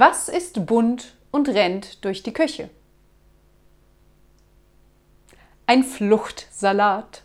Was ist bunt und rennt durch die Küche? Ein Fluchtsalat.